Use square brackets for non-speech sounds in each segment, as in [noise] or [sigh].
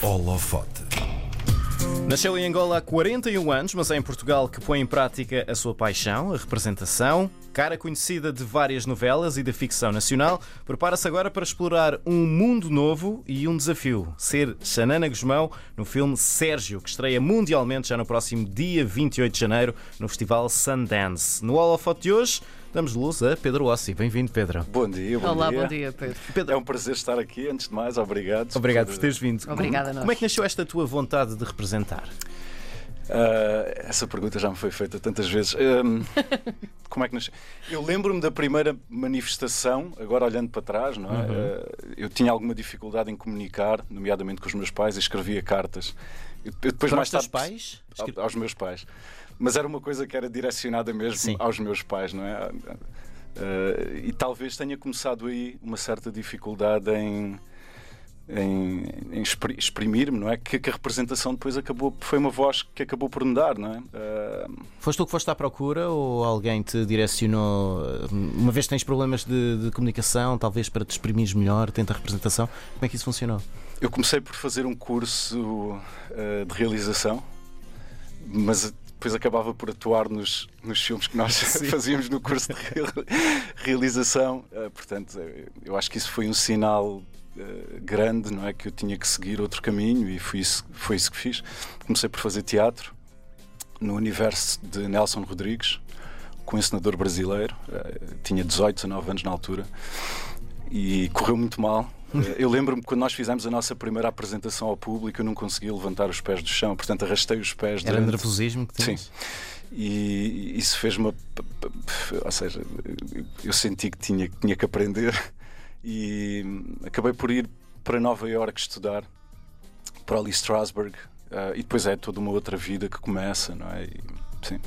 Holofote. Nasceu em Angola há 41 anos, mas é em Portugal que põe em prática a sua paixão, a representação. Cara conhecida de várias novelas e da ficção nacional, prepara-se agora para explorar um mundo novo e um desafio: ser Xanana Guzmão no filme Sérgio, que estreia mundialmente já no próximo dia 28 de janeiro no Festival Sundance. No Holofote de hoje, damos luz a Pedro Ossi. Bem-vindo, Pedro. Bom dia, bom Olá, dia. bom dia, Pedro. Pedro, É um prazer estar aqui. Antes de mais, obrigado. obrigado por teres vindo. Obrigada a Como, nós. como é que nasceu esta tua vontade de representar? Ah, essa pergunta já me foi feita tantas vezes. Ahm, [laughs] como é que nasceu? Eu lembro-me da primeira manifestação, agora olhando para trás, não é? Uhum. Ah, eu tinha alguma dificuldade em comunicar, nomeadamente com os meus pais, e escrevia cartas. Eu, eu depois Para mais tarde pais? Ao- aos meus pais. Mas era uma coisa que era direcionada mesmo Sim. aos meus pais, não é? Eh, e talvez tenha começado aí uma certa dificuldade em, em, em expri- exprimir-me, não é? Que, que a representação depois acabou, foi uma voz que acabou por me dar, não é? Eh, Foste tu que foste à procura ou alguém te direcionou? Uma vez que tens problemas de, de comunicação, talvez para te exprimires melhor, tenta a representação. Como é que isso funcionou? eu comecei por fazer um curso eh, de realização, mas depois acabava por atuar nos, nos filmes que nós [laughs] [laughs] fazíamos no curso de real- realização. Eh, portanto, eh, eu acho que isso foi um sinal eh, grande, não é? Que eu tinha que seguir outro caminho e foi isso, foi isso que fiz. Comecei por fazer teatro no universo de Nelson Rodrigues, com um encenador brasileiro. Eh, tinha 18, 19 anos na altura e correu muito mal. Eh, Eu lembro-me quando nós fizemos a nossa primeira apresentação ao público, eu não conseguia levantar os pés do chão, portanto arrastei os pés Era durante- nervosismo que tinhas? Sim. E isso fez-me. Ou seja, eu senti que tinha, que tinha que aprender e acabei por ir para Nova Iorque estudar, para ali Strasbourg, ah, e depois é toda uma outra vida que começa, não é? E, sim.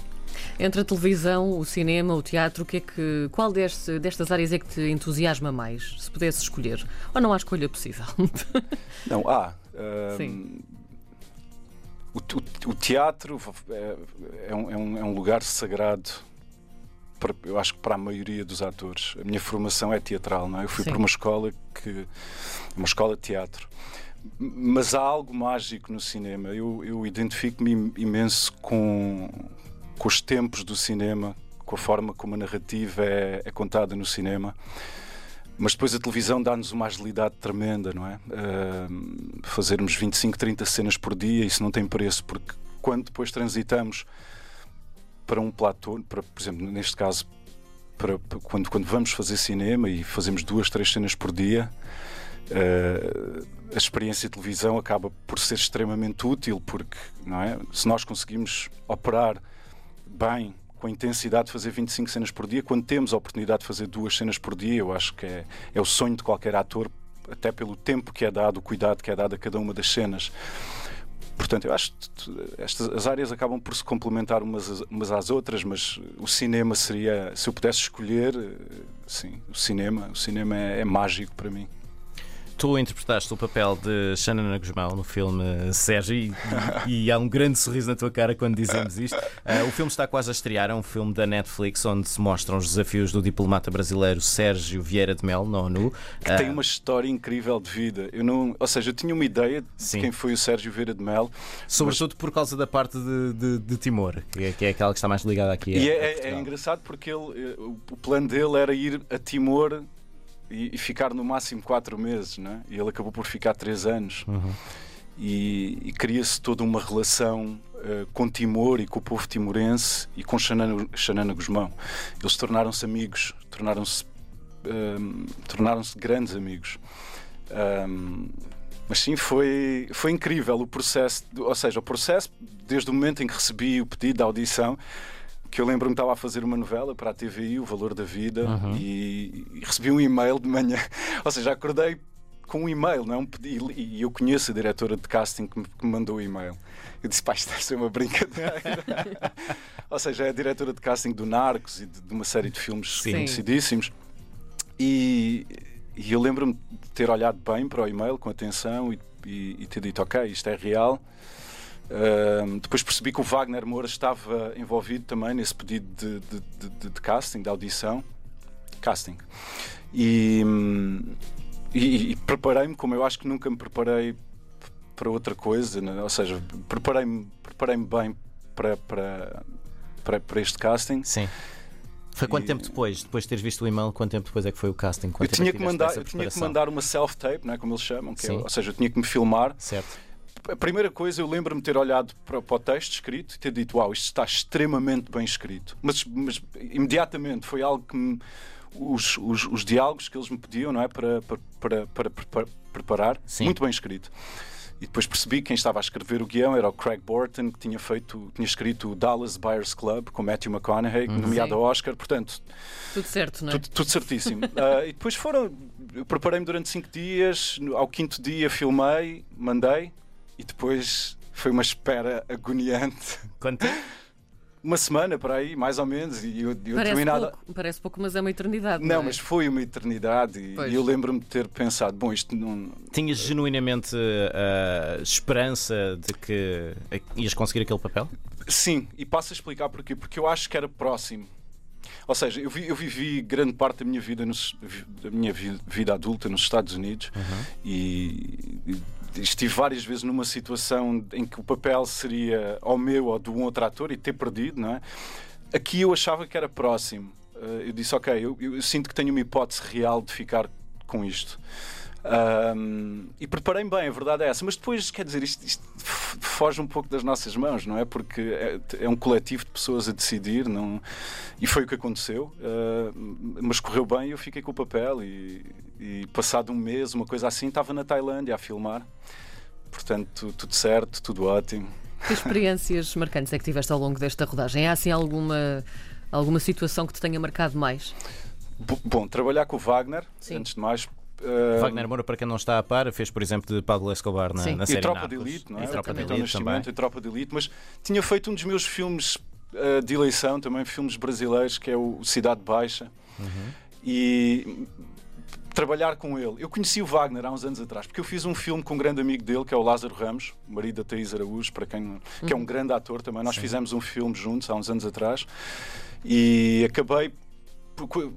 Entre a televisão, o cinema, o teatro, o que é que, qual deste- destas áreas é que te entusiasma mais, se pudesse escolher? Ou não há escolha possível? [laughs] Não, há. Sim. o, o- o teatro é, é é um- é um lugar sagrado. Eu acho que para a maioria dos atores. A minha formação é teatral, não é? Eu fui Sim. para uma escola que. uma escola de teatro. Mas há algo mágico no cinema. Eu, eu identifico-me im- imenso com, com os tempos do cinema, com a forma como a narrativa é, é contada no cinema. Mas depois a televisão dá-nos uma agilidade tremenda, não é? Ahm, fazermos 25, 30 cenas por dia, isso não tem preço, porque quando depois transitamos para um platô, para, por exemplo, neste caso, para, para- quando, quando vamos fazer cinema e fazemos duas, três cenas por dia, ah, a experiência de televisão acaba por ser extremamente útil, porque não é? se nós conseguimos operar bem com a intensidade de fazer 25 cenas por dia, quando temos a oportunidade de fazer duas cenas por dia, eu acho que é, é o sonho de qualquer ator, até pelo tempo que é dado, o cuidado que é dado a cada uma das cenas. Portanto, eu acho que estas as áreas acabam por se complementar umas, umas às outras, mas o cinema seria, se eu pudesse escolher, eh, sim, o cinema, o cinema é, é mágico para mim. Tu interpretaste o papel de Xanana Guzmão no filme Sérgio e, e- e há um grande sorriso na tua cara quando dizemos isto. Ah, o filme está quase a estrear, é um filme da Netflix onde se mostram os desafios do diplomata brasileiro Sérgio Vieira de Mel, na ONU. que tem uma história incrível de vida. Eu não, ou seja, eu tinha uma ideia de Sim. quem foi o Sérgio Vieira de Mel, Sobretudo por causa da parte de, de- de Timor, que é, que é aquela que está mais ligada aqui. a- E a é, é- é Portugal. engraçado porque ele, eh, o plano dele era ir a Timor e, e ficar no máximo quatro meses, não é? E ele acabou por ficar três anos. Uhum. E, e cria-se toda uma relação eh, com Timor e com o povo timorense e com Xanana, Xanana Guzmão. Eles tornaram-se amigos, tornaram-se ehm, tornaram-se grandes amigos. Ahm, mas sim, foi, foi incrível o processo, ou seja, o processo desde o momento em que recebi o pedido de audição, que eu lembro-me que estava a fazer uma novela para a TVI, O Valor da Vida, Uhum. e, e recebi um e-mail de manhã, [laughs] ou seja, acordei com um e-mail, não é pedido, e eu conheço a diretora de casting que me, que me mandou o e-mail. Eu disse, pá, isto deve ser uma brincadeira. [laughs] ou seja, é a diretora de casting do Narcos e de, de uma série de filmes Sim. conhecidíssimos. E, e eu lembro-me de ter olhado bem para o e-mail com atenção e, e- e ter dito, ok, isto é real. Ahm, depois percebi que o Wagner Moura estava envolvido também nesse pedido de, de- de- de- casting, de audição. Casting. E, e- e preparei-me como eu acho que nunca me preparei para outra coisa, né? ou seja, preparei-me preparei bem para, para, para, para este casting. Sim. Foi quanto E- tempo depois? Depois de teres visto o e-mail, quanto tempo depois é que foi o casting? Eu Quanto tempo é tinha, que mandar, eu tinha que mandar uma self-tape, não é, como eles chamam, é- ou seja, eu tinha que me filmar. Certo. A primeira coisa, eu lembro-me ter olhado para, para o texto escrito e ter dito: Uau, isto está extremamente bem escrito. Mas, mas imediatamente foi algo que me. Os, os, os diálogos que eles me pediam, não é? Para, para, para, para, para preparar, Sim. muito bem escrito. E depois percebi que quem estava a escrever o guião era o Craig Borton, que tinha feito, tinha escrito o Dallas Buyers Club com Matthew McConaughey, nomeado Sim. ao Oscar. Portanto, Tudo certo, não é? tudo, tudo certíssimo. [laughs] Ah, e depois foram. Eu preparei-me durante cinco dias. Ao quinto dia filmei, mandei e depois foi uma espera agoniante. Quanto tempo? Uma semana para aí, mais ou menos. E eu, eu Parece terminado. pouco, parece pouco, mas é uma eternidade. Não, é? mas foi uma eternidade. E, Pois. e eu lembro-me de ter pensado: bom, isto não. Tinhas genuinamente uh, esperança de que uh, ias conseguir aquele papel? Sim, e passo a explicar porquê. Porque eu acho que era próximo. Ou seja, eu, vi- eu vivi grande parte da minha vida, nos- da minha vi- vida adulta nos Estados Unidos e, e estive várias vezes numa situação em que o papel seria ao meu ou de um outro ator e ter perdido, não é? Aqui eu achava que era próximo. Eh, eu disse, ok, eu, eu sinto que tenho uma hipótese real de ficar com isto. Ahm, e preparei-me bem, a verdade é essa. Mas depois, quer dizer, isto, isto foge um pouco das nossas mãos, não é? Porque é, é um coletivo de pessoas a decidir, não... e foi o que aconteceu. Ah, mas correu bem e eu fiquei com o papel. E, e passado um mês, uma coisa assim, estava na Tailândia a filmar. Portanto, tudo certo, tudo ótimo. Que experiências marcantes é que tiveste ao longo desta rodagem? Há assim alguma, alguma situação que te tenha marcado mais? Bo- Bom, trabalhar com o Wagner, Sim. antes de mais. Ah, Wagner Moura, para quem não está a par, fez, por exemplo, de Pablo Escobar na, Sim. na E série Tropa de Narcos. Elite, não é? E Tropa de Capitão Elite também. Nascimento e Tropa de Elite, mas tinha feito um dos meus filmes ah, de eleição, também filmes brasileiros, que é o Cidade Baixa. Uhum. E trabalhar com ele. Eu conheci o Wagner há uns anos atrás, porque eu fiz um filme com um grande amigo dele, que é o Lázaro Ramos, marido da Thaís Araújo, para quem, que é um grande ator também. Nós fizemos um filme juntos há uns anos atrás e acabei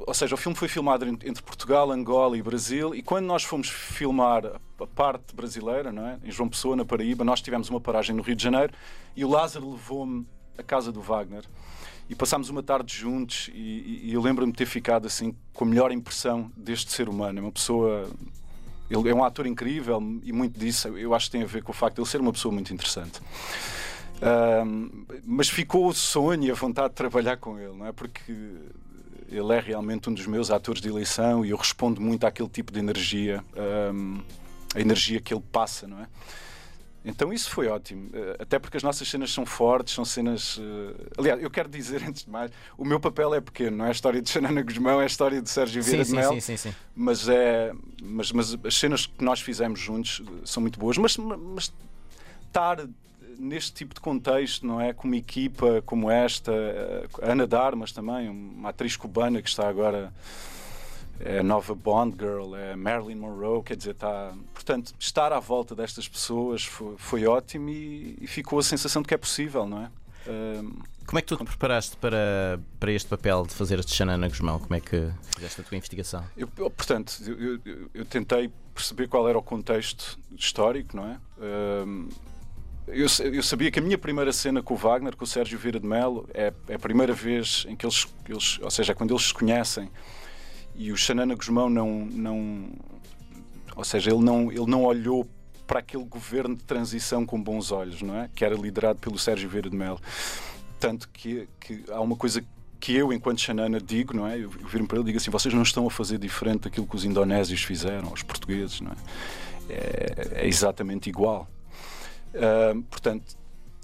ou seja, o filme foi filmado en- entre Portugal, Angola e Brasil, e quando nós fomos filmar a parte brasileira, não é? em João Pessoa, na Paraíba, nós tivemos uma paragem no Rio de Janeiro e o Lázaro levou-me à casa do Wagner. E passámos uma tarde juntos e, e- eu lembro-me de ter ficado assim com a melhor impressão deste ser humano. É uma pessoa. Ele é um ator incrível e muito disso eu acho que tem a ver com o facto de ele ser uma pessoa muito interessante. Ahm, mas ficou o sonho e a vontade de trabalhar com ele, não é? Porque ele é realmente um dos meus atores de eleição e eu respondo muito àquele tipo de energia, ahm, a energia que ele passa, não é? Então isso foi ótimo, eh, até porque as nossas cenas são fortes, são cenas. eh, Aliás, eu quero dizer [laughs] antes de mais, o meu papel é pequeno, não é a história de Xanana Guzmão, é a história de Sérgio Sim, Vieira de sim, Mel sim, sim, sim. mas é mas, mas as cenas que nós fizemos juntos eh, são muito boas mas, mas estar neste tipo de contexto não é com uma equipa como esta eh, Ana Darmas também uma atriz cubana que está agora é a nova Bond Girl é Marilyn Monroe quer dizer está portanto estar à volta destas pessoas foi, foi ótimo e, e ficou a sensação de que é possível não é Como é que tu te preparaste para, para este papel de fazer de Xanana Guzmão? Como é que fizeste a tua investigação? Eu, portanto, eu, eu- eu tentei perceber qual era o contexto histórico, não é? Eu, eu sabia que a minha primeira cena com o Wagner, com o Sérgio Vieira de Melo, é, é a primeira vez em que eles, eles ou seja, é quando eles se conhecem e o Xanana Guzmão não, não ou seja, ele não, ele não olhou para aquele governo de transição com bons olhos, não é? Que era liderado pelo Sérgio Vieira de Melo. Tanto que, que há uma coisa que eu, enquanto Xanana, digo, não é? Eu viro para ele e digo assim: vocês não estão a fazer diferente daquilo que os indonésios fizeram, os portugueses, não é? É, é exatamente igual. Ah, portanto,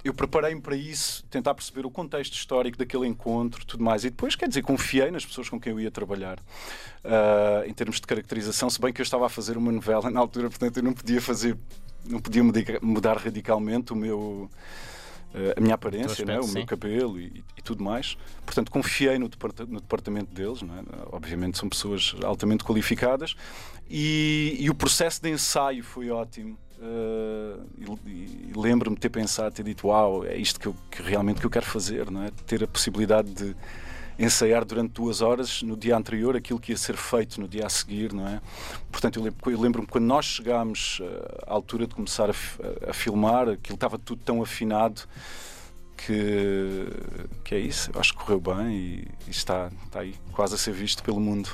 eu preparei-me para isso, tentar perceber o contexto histórico daquele encontro, tudo mais. E depois, quer dizer, confiei nas pessoas com quem eu ia trabalhar. Ah, em termos de caracterização, se bem que eu estava a fazer uma novela na altura, portanto eu não podia fazer, não podia mudar radicalmente o meu eh, a minha aparência, né? o sim. meu cabelo e, e tudo mais. Portanto, confiei no, departa- no departamento deles. não é? Obviamente, são pessoas altamente qualificadas e, e o processo de ensaio foi ótimo. Eh, e, e lembro-me ter pensado, ter dito: Uau, é isto que, eu, que realmente que eu quero fazer, não é? ter a possibilidade de ensaiar durante duas horas no dia anterior aquilo que ia ser feito no dia a seguir, não é? Portanto, eu lembro- eu lembro-me quando nós chegámos eh, à altura de começar a- a filmar, aquilo estava tudo tão afinado que, que é isso. Eu acho que correu bem e, e está, está aí quase a ser visto pelo mundo.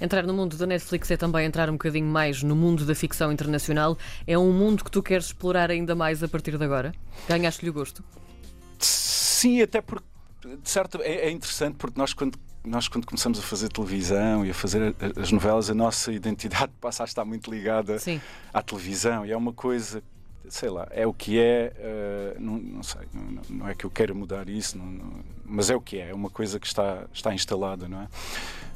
Entrar no mundo da Netflix é também entrar um bocadinho mais no mundo da ficção internacional. É um mundo que tu queres explorar ainda mais a partir de agora? Ganhaste-lhe o gosto? Sim, até porque de certo, é, é interessante porque nós quando nós quando começamos a fazer televisão e a fazer as novelas, a nossa [laughs] identidade passa a estar muito ligada Sim. à televisão e é uma coisa, sei lá, é o que é, eh, não, não sei, não, não- é que eu queira mudar isso, não- mas é o que é, é uma coisa que está, está instalada, não é?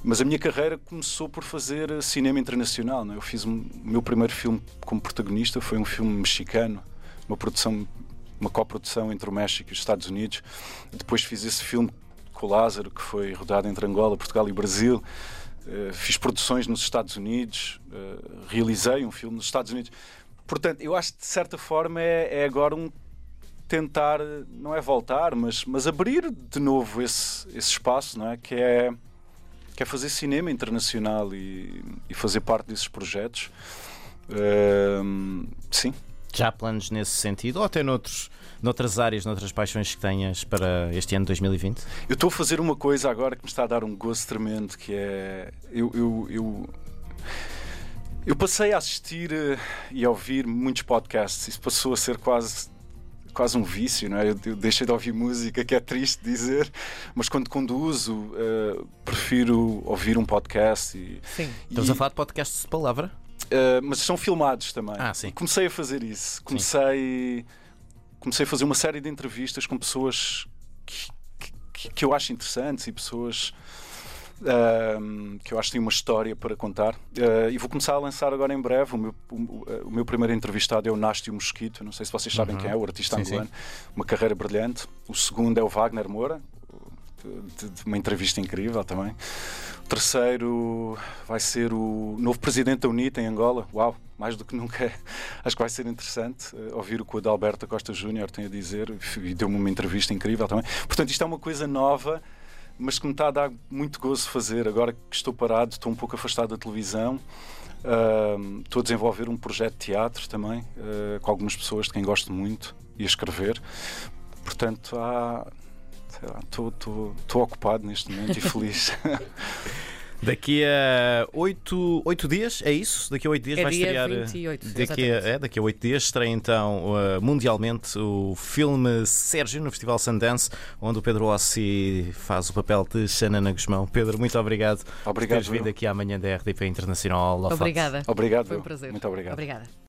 Mas a minha carreira começou por fazer eh, cinema internacional, não é? Eu fiz um- o meu primeiro filme como protagonista, foi um filme mexicano, uma produção, uma coprodução entre o México e os Estados Unidos. Depois fiz esse filme com o Lázaro, que foi rodado entre Angola, Portugal e Brasil. Eh, fiz produções nos Estados Unidos, eh, realizei um filme nos Estados Unidos. Portanto, eu acho que de certa forma é, é agora um tentar, não é voltar, mas, mas abrir de novo esse, esse espaço, não é? Que é, que é fazer cinema internacional e, e fazer parte desses projetos. Sim, Já há planos nesse sentido ou até noutros, noutras áreas, noutras paixões que tenhas para este ano de 2020? Eu estou a fazer uma coisa agora que me está a dar um gozo tremendo, que é. Eu, eu, eu, eu passei a assistir eh, e a ouvir muitos podcasts. Isso passou a ser quase. Quase um vício, não é? Eu, eu deixei de ouvir música, que é triste dizer, mas quando conduzo, eh, prefiro ouvir um podcast. E, Sim. e- Estamos a falar de podcasts de palavra? Uh, mas são filmados também. Ah, sim. E comecei a fazer isso. Comecei, comecei a fazer uma série de entrevistas com pessoas que, que, que eu acho interessantes e pessoas que eu acho que têm uma história para contar. Uh, e vou começar a lançar agora em breve. O meu, o, o meu primeiro entrevistado é o Nástio Mosquito. Não sei se vocês sabem quem é, o artista Uhum. Sim, angolano. Uma carreira brilhante. O segundo é o Wagner Moura. De, de uma entrevista incrível também. O terceiro vai ser o novo presidente da UNITA em Angola. Uau, mais do que nunca. Acho que vai ser interessante eh, ouvir o que o Adalberto Costa Júnior tem a dizer e deu-me uma entrevista incrível também. Portanto, isto é uma coisa nova, mas que me está a dar muito gozo fazer. Agora que estou parado, estou um pouco afastado da televisão. ahm, estou a desenvolver um projeto de teatro também, eh, com algumas pessoas de quem gosto muito e a escrever. Portanto, há. estou ocupado neste momento e feliz. [laughs] Daqui a oito, oito dias, é isso? Daqui a oito dias É vai dia estrear. eh, 28, Daqui a, é, daqui a oito dias estreia então uh, mundialmente o filme Sérgio no Festival Sundance, onde o Pedro Ossi faz o papel de Xanana Guzmão. Pedro, muito obrigado, por Obrigado. teres vindo aqui amanhã da RDP Internacional. Obrigada. Obrigado. Foi um prazer. Muito obrigado. Obrigada.